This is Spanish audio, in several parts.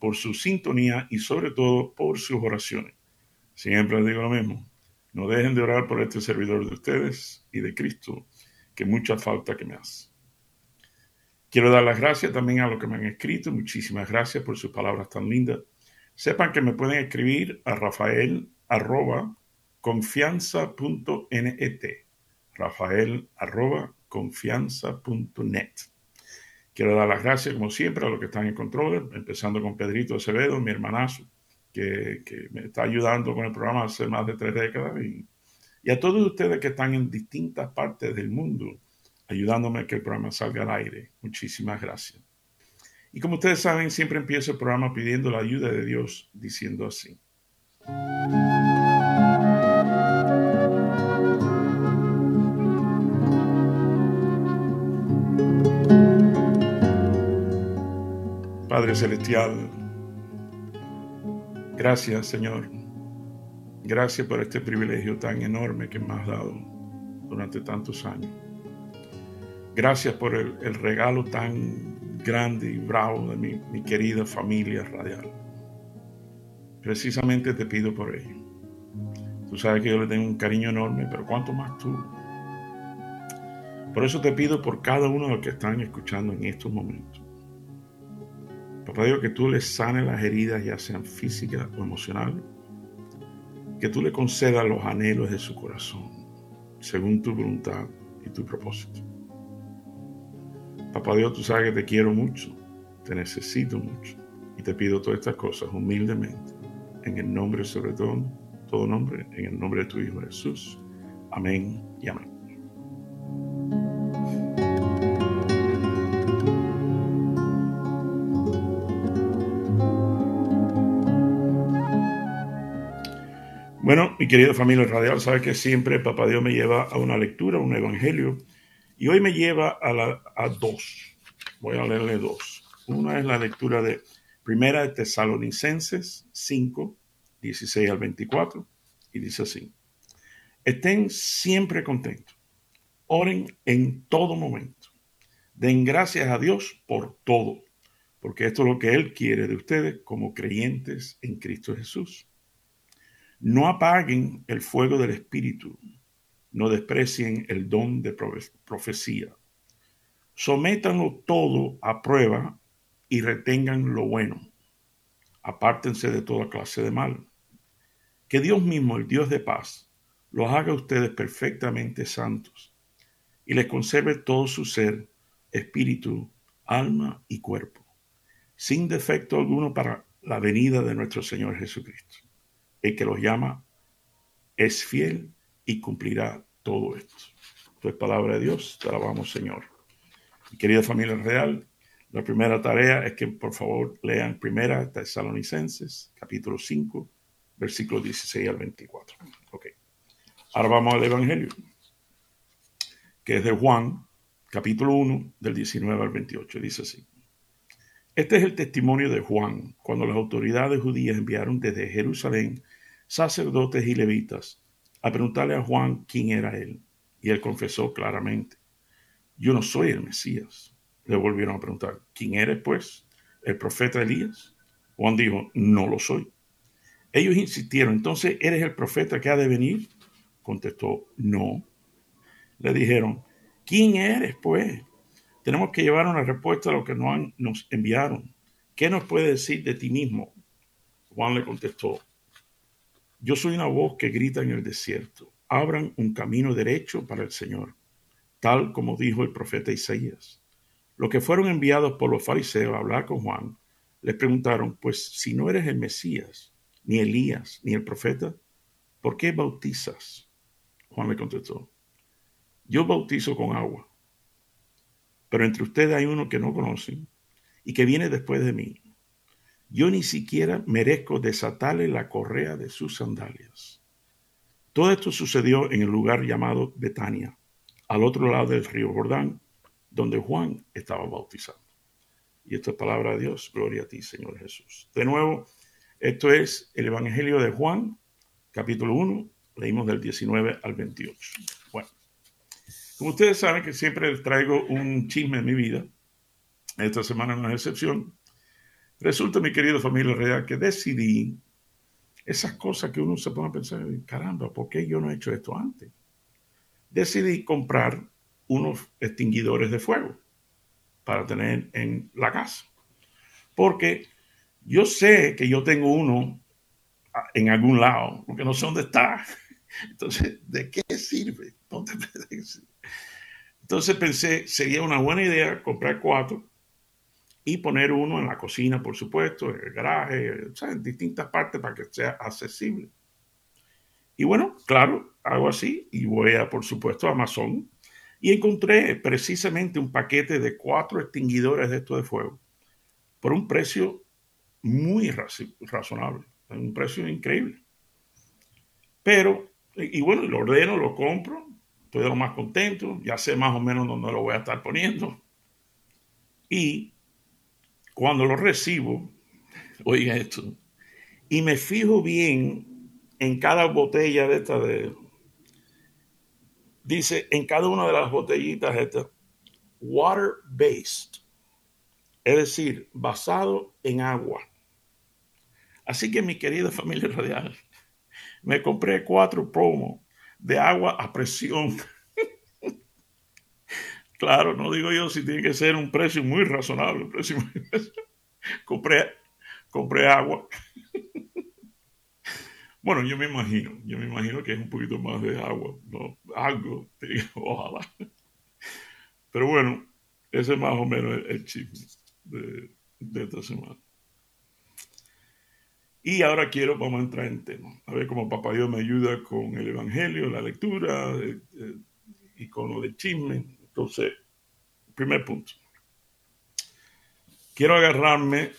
por su sintonía y sobre todo por sus oraciones. Siempre les digo lo mismo, no dejen de orar por este servidor de ustedes y de Cristo, que mucha falta que me hace. Quiero dar las gracias también a los que me han escrito. Muchísimas gracias por sus palabras tan lindas. Sepan que me pueden escribir a rafael arroba confianza.net. Rafael arroba confianza.net. Quiero dar las gracias, como siempre, a los que están en control, empezando con Pedrito Acevedo, mi hermanazo, que, me está ayudando con el programa hace más de tres décadas, y, y, a todos ustedes que están en distintas partes del mundo, ayudándome a que el programa salga al aire. Muchísimas gracias. Y como ustedes saben, siempre empiezo el programa pidiendo la ayuda de Dios, diciendo así. Padre Celestial, gracias Señor. Gracias por este privilegio tan enorme que me has dado durante tantos años. Gracias por el, regalo tan grande y bravo de mi, mi querida familia radial. Precisamente te pido por ello. Tú sabes que yo le tengo un cariño enorme, pero cuánto más tú. Por eso te pido por cada uno de los que están escuchando en estos momentos Papá Dios, que tú le sanes las heridas, ya sean físicas o emocionales. Que tú le concedas los anhelos de su corazón, según tu voluntad y tu propósito. Papá Dios, tú sabes que te quiero mucho, te necesito mucho. Y te pido todas estas cosas humildemente, en el nombre sobre todo, todo nombre, en el nombre de tu Hijo Jesús. Amén y amén. Bueno, mi querida familia radial, sabe que siempre Papá Dios me lleva a una lectura, un evangelio, y hoy me lleva a, a dos. Voy a leerle dos. Una es la lectura de Primera de Tesalonicenses 5, 16 al 24, y dice así. Estén siempre contentos. Oren en todo momento. Den gracias a Dios por todo, porque esto es lo que Él quiere de ustedes como creyentes en Cristo Jesús. No apaguen el fuego del Espíritu, no desprecien el don de profecía. Sométanlo todo a prueba y retengan lo bueno. Apártense de toda clase de mal. Que Dios mismo, el Dios de paz, los haga ustedes perfectamente santos y les conserve todo su ser, espíritu, alma y cuerpo, sin defecto alguno para la venida de nuestro Señor Jesucristo el que los llama es fiel y cumplirá todo esto. Esto es palabra de Dios, te alabamos Señor. Querida familia real, la primera tarea es que por favor lean Primera Tesalonicenses, capítulo 5, versículos 16 al 24. Ok. Ahora vamos al Evangelio, que es de Juan, capítulo 1, del 19 al 28. Dice así. Este es el testimonio de Juan cuando las autoridades judías enviaron desde Jerusalén sacerdotes y levitas a preguntarle a Juan quién era él. Y él confesó claramente, yo no soy el Mesías. Le volvieron a preguntar, ¿quién eres pues? ¿El profeta Elías? Juan dijo, no lo soy. Ellos insistieron, entonces, ¿eres el profeta que ha de venir? Contestó, no. Le dijeron, ¿quién eres pues? Tenemos que llevar una respuesta a lo que nos enviaron. ¿Qué nos puede decir de ti mismo? Juan le contestó, yo soy una voz que grita en el desierto, abran un camino derecho para el Señor, tal como dijo el profeta Isaías. Los que fueron enviados por los fariseos a hablar con Juan, les preguntaron, pues si no eres el Mesías, ni Elías, ni el profeta, ¿por qué bautizas? Juan le contestó, yo bautizo con agua pero entre ustedes hay uno que no conocen y que viene después de mí. Yo ni siquiera merezco desatarle la correa de sus sandalias. Todo esto sucedió en el lugar llamado Betania, al otro lado del río Jordán, donde Juan estaba bautizando. Y esta es palabra de Dios. Gloria a ti, Señor Jesús. De nuevo, esto es el Evangelio de Juan, capítulo 1. Leímos del 19 al 28. Bueno, como ustedes saben que siempre les traigo un chisme en mi vida, esta semana no es excepción. Resulta, mi querido familia real, que decidí esas cosas que uno se pone a pensar, caramba, ¿por qué yo no he hecho esto antes? Decidí comprar unos extinguidores de fuego para tener en la casa. Porque yo sé que yo tengo uno en algún lado, porque no sé dónde está. Entonces, ¿de qué sirve? Entonces pensé, sería una buena idea comprar cuatro y poner uno en la cocina, por supuesto, en el garaje, en distintas partes para que sea accesible. Y bueno, claro, hago así y voy a, por supuesto, a Amazon y encontré precisamente un paquete de cuatro extinguidores de estos de fuego por un precio muy razonable, un precio increíble. Pero, y bueno, lo ordeno, lo compro, estoy lo más contento, ya sé más o menos dónde lo voy a estar poniendo. Y cuando lo recibo, oiga esto, y me fijo bien en cada botella de esta de dice en cada una de las botellitas estas, water based, es decir, basado en agua. Así que mi querida familia radial, me compré cuatro promos de agua a presión. Claro, no digo yo si tiene que ser un precio muy razonable. Precio compré, compré agua. Bueno, yo me imagino, yo me imagino que es un poquito más de agua, ¿no? Algo, ojalá. Pero bueno, ese es más o menos el, chisme de, de, esta semana. Y ahora quiero, vamos a entrar en tema, a ver cómo Papá Dios me ayuda con el Evangelio, la lectura eh, eh, y con lo del chisme. Entonces, primer punto. Quiero agarrarme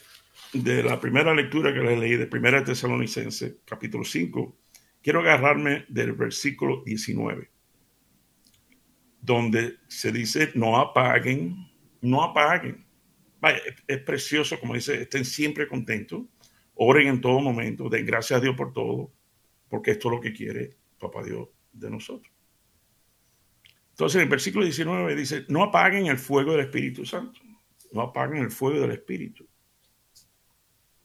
de la primera lectura que les leí de Primera Tesalonicense, capítulo 5, quiero agarrarme del versículo 19, donde se dice, no apaguen, no apaguen. Vaya, es, precioso, como dice, estén siempre contentos, oren en todo momento, den gracias a Dios por todo, porque esto es lo que quiere Papá Dios de nosotros. Entonces, en el versículo 19 dice, no apaguen el fuego del Espíritu Santo, no apaguen el fuego del Espíritu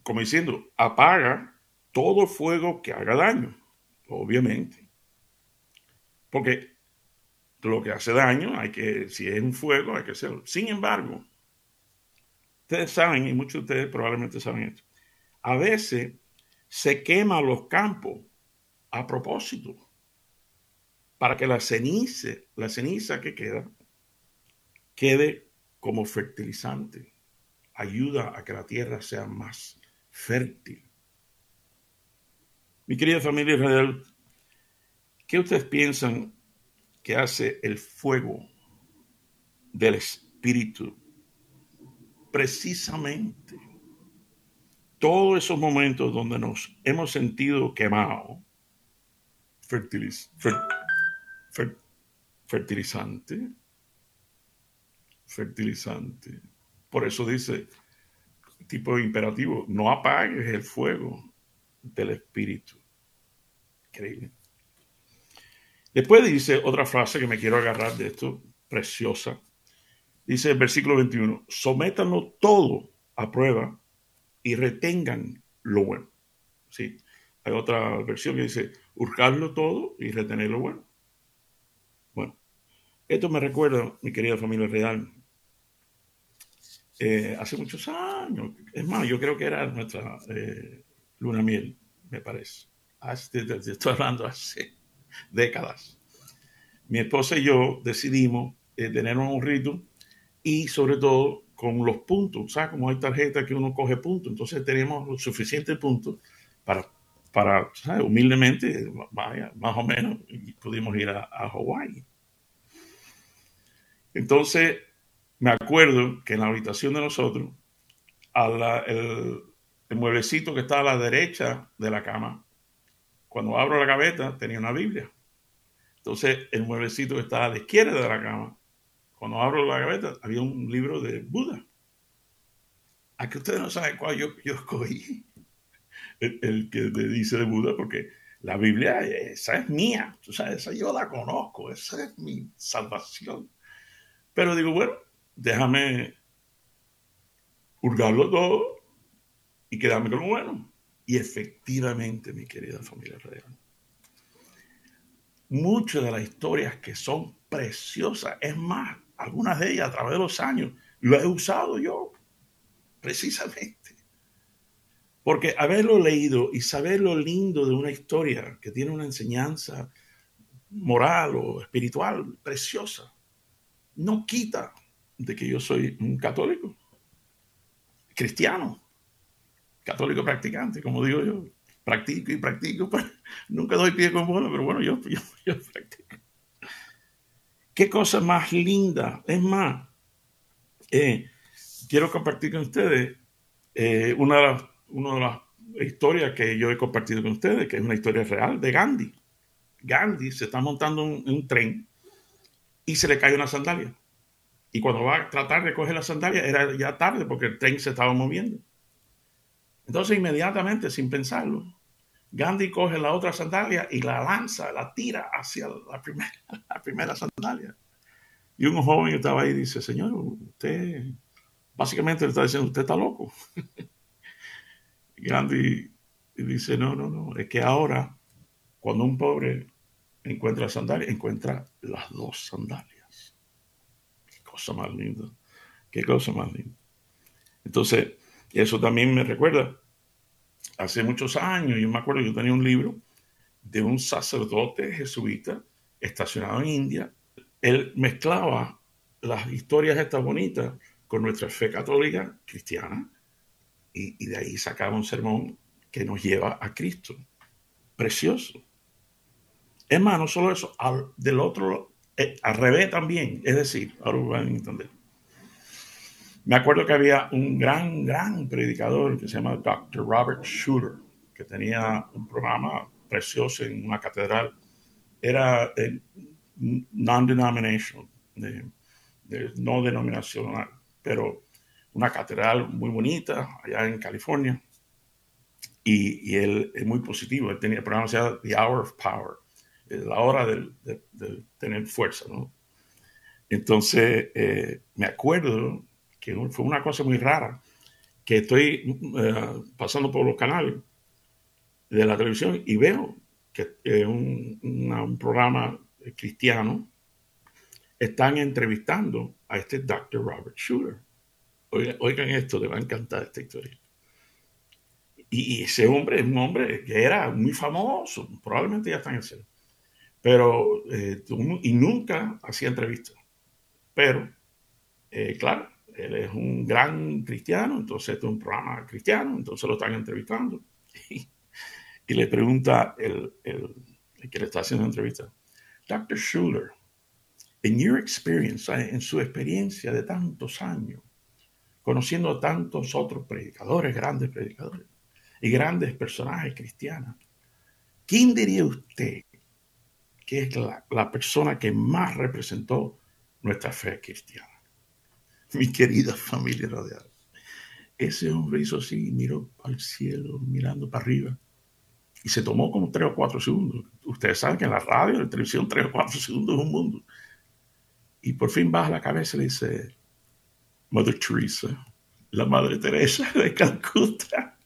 como diciendo, apaga todo fuego que haga daño, obviamente. Porque lo que hace daño, hay que, si es un fuego, hay que hacerlo. Sin embargo, ustedes saben, y muchos de ustedes probablemente saben esto, a veces se queman los campos a propósito para que la ceniza, la ceniza que queda, quede como fertilizante. Ayuda a que la tierra sea más fértil. Mi querida familia israel, ¿qué ustedes piensan que hace el fuego del Espíritu? Precisamente todos esos momentos donde nos hemos sentido quemados, fertilizante, fertilizante. Por eso dice, tipo imperativo, no apagues el fuego del Espíritu. Increíble. Después dice otra frase que me quiero agarrar de esto, preciosa. Dice el versículo 21, sométanlo todo a prueba y retengan lo bueno. Sí, hay otra versión que dice, hurgarlo todo y retener lo bueno. Bueno, esto me recuerda, mi querida familia real, eh, hace muchos años. Es más, yo creo que era nuestra eh, luna miel, me parece. estoy hablando hace décadas. Mi esposa y yo decidimos eh, tener un rito y sobre todo con los puntos, ¿sabes? Como hay tarjetas que uno coge puntos, entonces tenemos suficientes puntos para, para humildemente, vaya, más o menos, pudimos ir a, Hawái. Entonces, me acuerdo que en la habitación de nosotros, a el mueblecito que está a la derecha de la cama, cuando abro la gaveta tenía una Biblia. Entonces, el mueblecito que está a la izquierda de la cama, cuando abro la gaveta, había un libro de Buda. A ustedes no saben cuál yo escogí. El, que me dice de Buda, porque la Biblia, esa es mía. Esa yo la conozco. Esa es mi salvación. Pero digo, bueno, déjame hurgarlo todo y quedarme con lo bueno. Y efectivamente, mi querida familia real, muchas de las historias que son preciosas, es más, algunas de ellas a través de los años, lo he usado yo, precisamente. Porque haberlo leído y saber lo lindo de una historia que tiene una enseñanza moral o espiritual preciosa, no quita de que yo soy un católico, cristiano, católico practicante, como digo yo. Practico y practico, nunca doy pie con bola, pero bueno, yo, yo, practico. Qué cosa más linda. Es más, eh, quiero compartir con ustedes eh, una, de las, una de las historias que yo he compartido con ustedes, que es una historia real de Gandhi. Gandhi se está montando en un, un tren y se le cae una sandalia. Y cuando va a tratar de coger la sandalia, era ya tarde porque el tren se estaba moviendo. Entonces, inmediatamente, sin pensarlo, Gandhi coge la otra sandalia y la lanza, la tira hacia la primera, la primera sandalia. Y un joven que estaba ahí dice, Señor, usted, básicamente le está diciendo, usted está loco. Gandhi dice, no, no, no, es que ahora, cuando un pobre encuentra sandalias, encuentra las dos sandalias cosa más linda. Qué cosa más linda. Entonces, eso también me recuerda, hace muchos años, yo me acuerdo, yo tenía un libro de un sacerdote jesuita estacionado en India. Él mezclaba las historias estas bonitas con nuestra fe católica cristiana y, y de ahí sacaba un sermón que nos lleva a Cristo. Precioso. Es más, no solo eso, al, del otro eh, al revés también, es decir, ahora van entender. Me acuerdo que había un gran, gran predicador que se llama Dr. Robert Schuller, que tenía un programa precioso en una catedral. Era eh, non-denominational, no denominacional, pero una catedral muy bonita allá en California. Y, él es muy positivo. Él tenía el programa se llama The Hour of Power la hora de, tener fuerza, ¿no? Entonces, eh, me acuerdo que fue una cosa muy rara, que estoy eh, pasando por los canales de la televisión y veo que en un, programa cristiano están entrevistando a este Dr. Robert Schuller. Oigan, oigan, esto, le va a encantar esta historia. Y, ese hombre es un hombre que era muy famoso, probablemente ya está en el cielo pero, eh, y nunca hacía entrevistas. Pero, eh, claro, él es un gran cristiano, entonces este es un programa cristiano, entonces lo están entrevistando. Y, le pregunta el, el, que le está haciendo la entrevista, Dr. Schuller, en your experience, en su experiencia de tantos años, conociendo tantos otros predicadores, grandes predicadores y grandes personajes cristianos, ¿quién diría usted que es la, persona que más representó nuestra fe cristiana. Mi querida familia radial. Ese hombre hizo así, miró al cielo, mirando para arriba, y se tomó como tres o cuatro segundos. Ustedes saben que en la radio, en la televisión, tres o cuatro segundos es un mundo. Y por fin baja la cabeza y le dice, Mother Teresa, la Madre Teresa de Calcuta.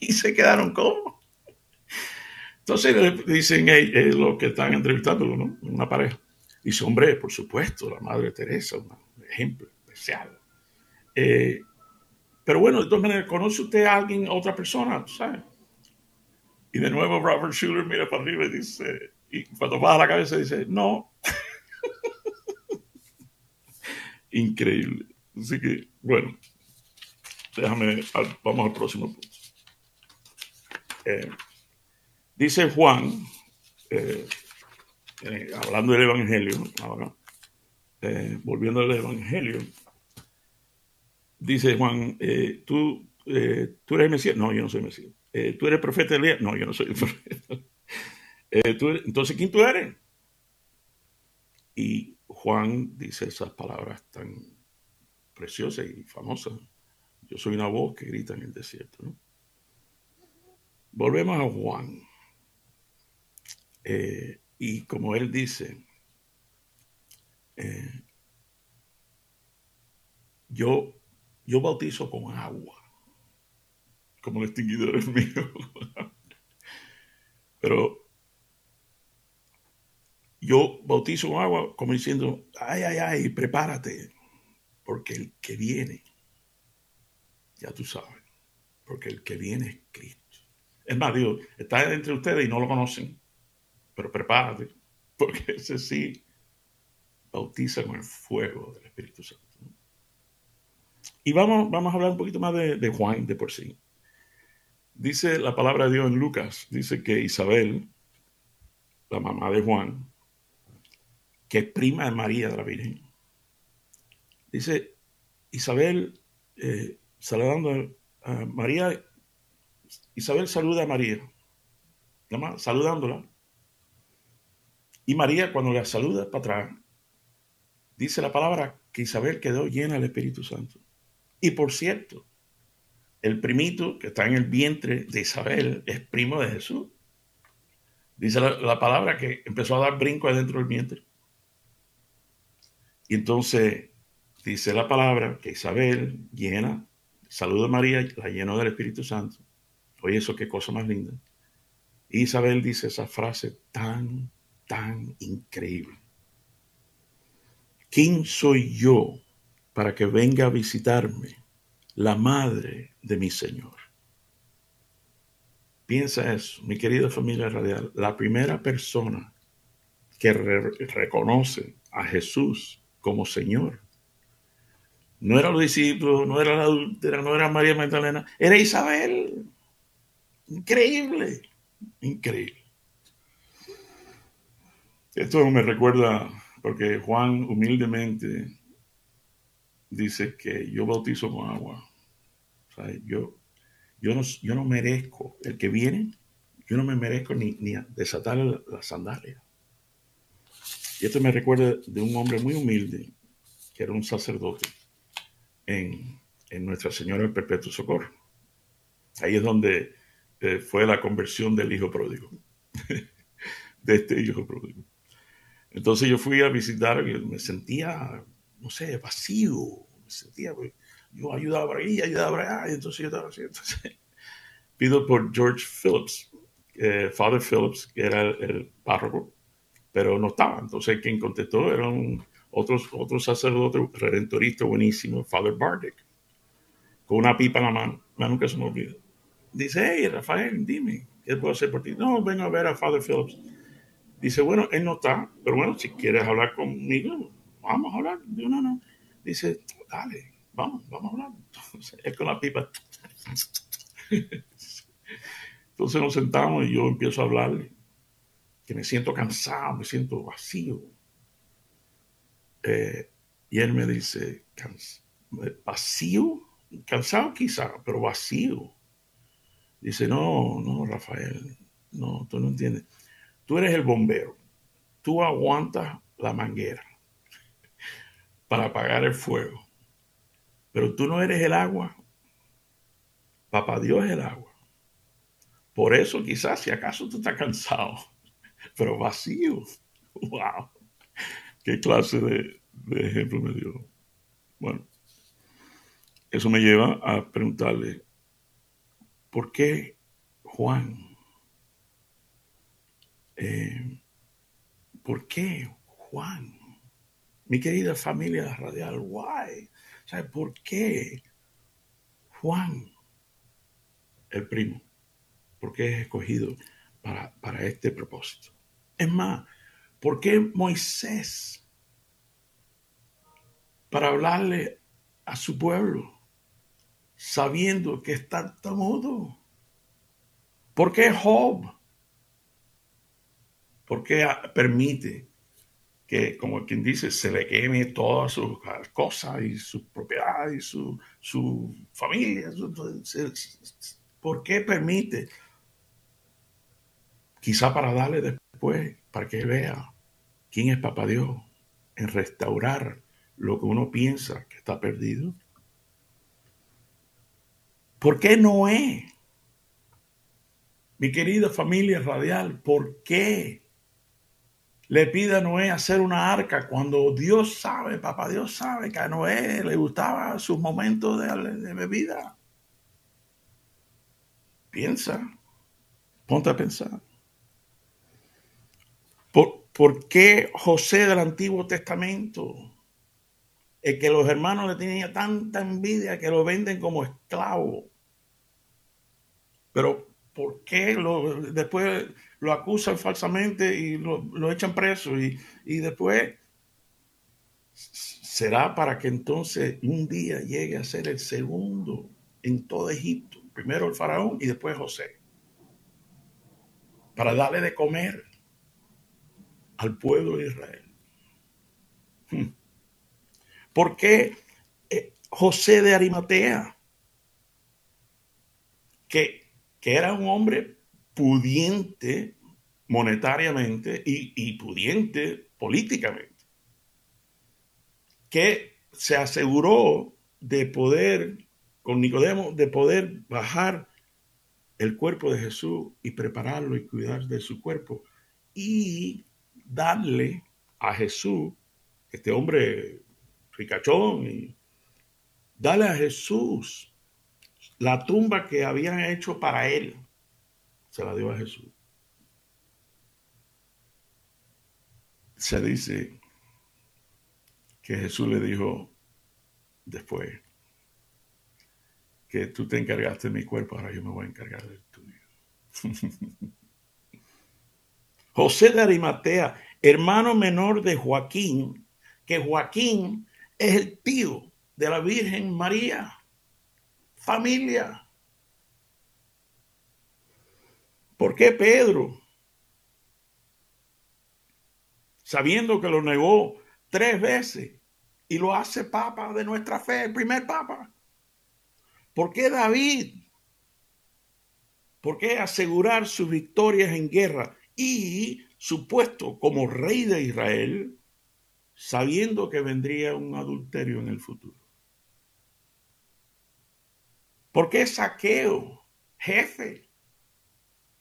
Y se quedaron como. Entonces le dicen es lo que están entrevistando, ¿no? Una pareja. Dice, hombre, por supuesto, la Madre Teresa, un ejemplo especial. Eh, pero bueno, de todas maneras, ¿conoce usted a alguien, a otra persona? ¿Sabe? Y de nuevo Robert Schuller mira para arriba y dice, y cuando baja la cabeza dice, no. Increíble. Así que, bueno, déjame, vamos al próximo punto. Eh, Dice Juan, eh, eh, hablando del Evangelio, volviendo al Evangelio, dice Juan, tú, ¿tú eres Mesías? No, yo no soy Mesías. ¿Tú eres profeta de Elías? No, yo no soy profeta. Entonces, ¿quién tú eres? Y Juan dice esas palabras tan preciosas y famosas. Yo soy una voz que grita en el desierto. Volvemos a Juan. y como él dice, yo, yo bautizo con agua, como el extinguidor es mío. Pero yo bautizo con agua como diciendo, ay, ay, ay, prepárate, porque el que viene, ya tú sabes, porque el que viene es Cristo. Es más, digo, está entre ustedes y no lo conocen, pero prepárate, porque ese sí bautiza con el fuego del Espíritu Santo. Y vamos, vamos a hablar un poquito más de, Juan de por sí. Dice la palabra de Dios en Lucas, dice que Isabel, la mamá de Juan, que es prima de María de la Virgen, dice Isabel, eh, saludando a María, Isabel saluda a María, saludándola. Y María cuando la saluda para atrás, dice la palabra que Isabel quedó llena del Espíritu Santo. Y por cierto, el primito que está en el vientre de Isabel es primo de Jesús. Dice la, palabra que empezó a dar brinco adentro del vientre. Y entonces dice la palabra que Isabel llena, saluda a María, la llenó del Espíritu Santo. Oye, eso qué cosa más linda. Isabel dice esa frase tan, tan increíble. ¿Quién soy yo para que venga a visitarme la madre de mi Señor. Piensa eso, mi querida familia radial, la primera persona que reconoce a Jesús como Señor. No era los discípulos, no era la adúltera, no era María Magdalena, era Isabel. Increíble, increíble. Esto me recuerda, porque Juan humildemente dice que yo bautizo con agua. yo, yo, no, yo no merezco, el que viene, yo no me merezco ni, ni desatar las la sandalias. Y esto me recuerda de un hombre muy humilde, que era un sacerdote en, Nuestra Señora del Perpetuo Socorro. Ahí es donde eh, fue la conversión del hijo pródigo, de este hijo pródigo. Entonces yo fui a visitar, me sentía no sé, vacío. Me sentía, pues, yo ayudaba por ahí, ayudaba por allá, y entonces yo estaba así. Entonces, pido por George Phillips, eh, Father Phillips, que era el, párroco, pero no estaba. Entonces, quien contestó era un otro, otro sacerdote redentorista buenísimo, Father Bardick, con una pipa en la mano. nunca se me olvida. Dice, hey, Rafael, dime, ¿qué puedo hacer por ti? No, vengo a ver a Father Phillips. Dice, bueno, él no está, pero bueno, si quieres hablar conmigo, vamos a hablar. Digo, no, no. Dice, dale, vamos, vamos a hablar. Entonces, él con la pipa. Entonces nos sentamos y yo empiezo a hablarle, que me siento cansado, me siento vacío. Eh, y él me dice, vacío, cansado quizá, pero vacío. Dice, no, no, Rafael, no, tú no entiendes. Tú eres el bombero, tú aguantas la manguera para apagar el fuego. Pero tú no eres el agua. Papá Dios es el agua. Por eso quizás si acaso tú estás cansado, pero vacío. ¡Wow! ¿Qué clase de, ejemplo me dio? Bueno, eso me lleva a preguntarle, ¿por qué Juan? Eh, ¿Por qué Juan? Mi querida familia radial, why? ¿Sabe por qué Juan, el primo, por qué es escogido para, para este propósito? Es más, ¿por qué Moisés? Para hablarle a su pueblo, sabiendo que está mudo. ¿Por qué Job? ¿Por qué permite que, como quien dice, se le queme todas sus cosas y sus propiedades y su, su familia. ¿Por qué permite? Quizá para darle después, para que vea quién es Papá Dios en restaurar lo que uno piensa que está perdido. ¿Por qué Noé? Mi querida familia radial, ¿por qué le pide a Noé hacer una arca cuando Dios sabe, papá Dios sabe que a Noé le gustaba sus momentos de, bebida? Piensa, ponte a pensar. ¿Por, ¿Por, qué José del Antiguo Testamento, el que los hermanos le tenían tanta envidia que lo venden como esclavo? Pero ¿por qué lo, después lo acusan falsamente y lo, echan preso? Y, y, después será para que entonces un día llegue a ser el segundo en todo Egipto. Primero el faraón y después José. Para darle de comer al pueblo de Israel. Hmm. ¿Por qué eh, José de Arimatea? Que que era un hombre pudiente monetariamente y, pudiente políticamente, que se aseguró de poder, con Nicodemo, de poder bajar el cuerpo de Jesús y prepararlo y cuidar de su cuerpo y darle a Jesús, este hombre ricachón, y darle a Jesús la tumba que habían hecho para él, se la dio a Jesús. Se dice que Jesús le dijo después que tú te encargaste de mi cuerpo, ahora yo me voy a encargar del tuyo. José de Arimatea, hermano menor de Joaquín, que Joaquín es el tío de la Virgen María familia. ¿Por qué Pedro, sabiendo que lo negó tres veces y lo hace papa de nuestra fe, el primer papa? ¿Por qué David? ¿Por qué asegurar sus victorias en guerra y su puesto como rey de Israel, sabiendo que vendría un adulterio en el futuro? Porque saqueo, jefe,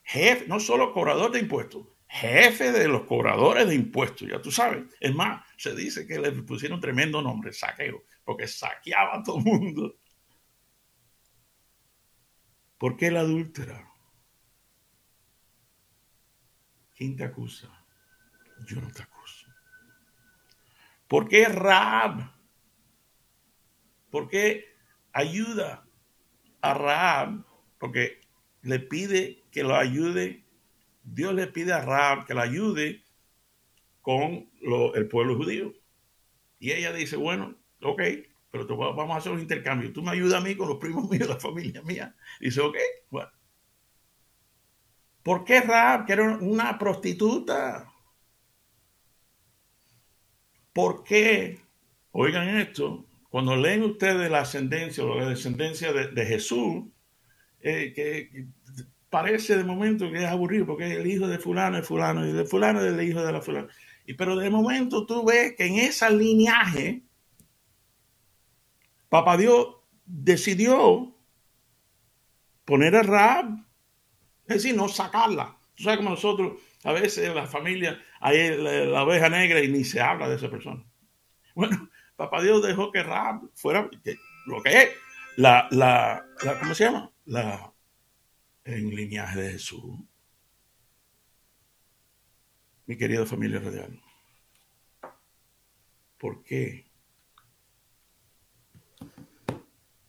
jefe, no solo cobrador de impuestos, jefe de los cobradores de impuestos, ya tú sabes. Es más, se dice que le pusieron un tremendo nombre, saqueo, porque saqueaba a todo el mundo. ¿Por qué la adúltera? ¿Quién te acusa? Yo no te acuso. ¿Por qué Rab? ¿Por qué ayuda a Rahab porque le pide que lo ayude. Dios le pide a Rahab que la ayude con el pueblo judío. Y ella dice, bueno, ok, pero vamos a hacer un intercambio. Tú me ayudas a mí con los primos míos, la familia mía. dice, ok, bueno. ¿Por qué Rahab, que era una prostituta? ¿Por qué? Oigan esto, cuando leen ustedes la ascendencia o la descendencia de, Jesús, eh, que, parece de momento que es aburrido porque el hijo de fulano es fulano y de fulano es el hijo de la fulano. Y, pero de momento tú ves que en esa lineaje, Papá Dios decidió poner a Rab, es decir, no sacarla. Tú sabes como nosotros, a veces en la familia hay la, la oveja negra y ni se habla de esa persona. Bueno, Papá Dios dejó que Rab fuera lo que es la, la, ¿cómo se llama? La en lineaje de Jesús. Mi querida familia radial, ¿por qué?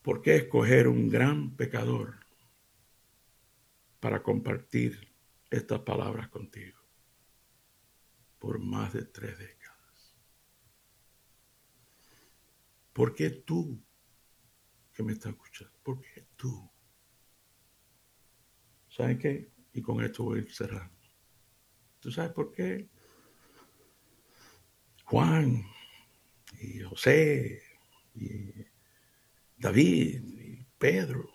¿Por qué escoger un gran pecador para compartir estas palabras contigo por más de tres décadas? ¿Por qué tú que me estás escuchando? ¿Por qué tú? ¿Sabes qué? Y con esto voy a cerrar. ¿Tú sabes por qué? Juan y José y David y Pedro,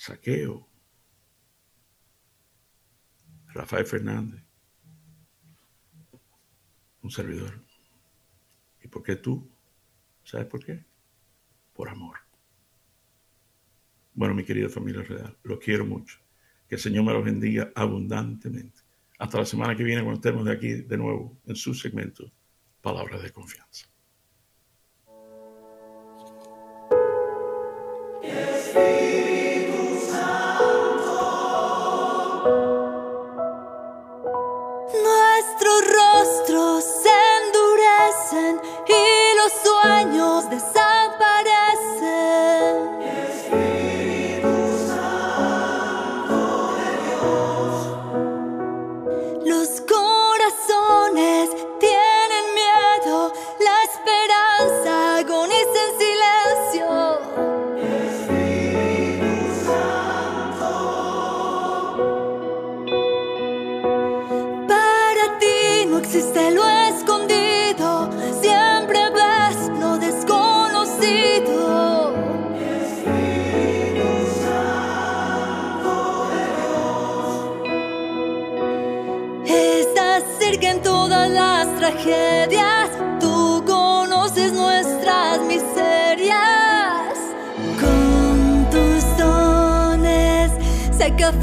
Saqueo, Rafael Fernández, un servidor. ¿Y por qué tú? ¿Sabes por qué? Por amor. Bueno, mi querida familia real, lo quiero mucho. Que el Señor me los bendiga abundantemente. Hasta la semana que viene cuando estemos de aquí de nuevo en su segmento Palabras de Confianza. Tú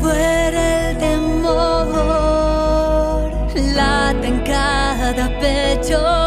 fuera el temor, late en cada pecho.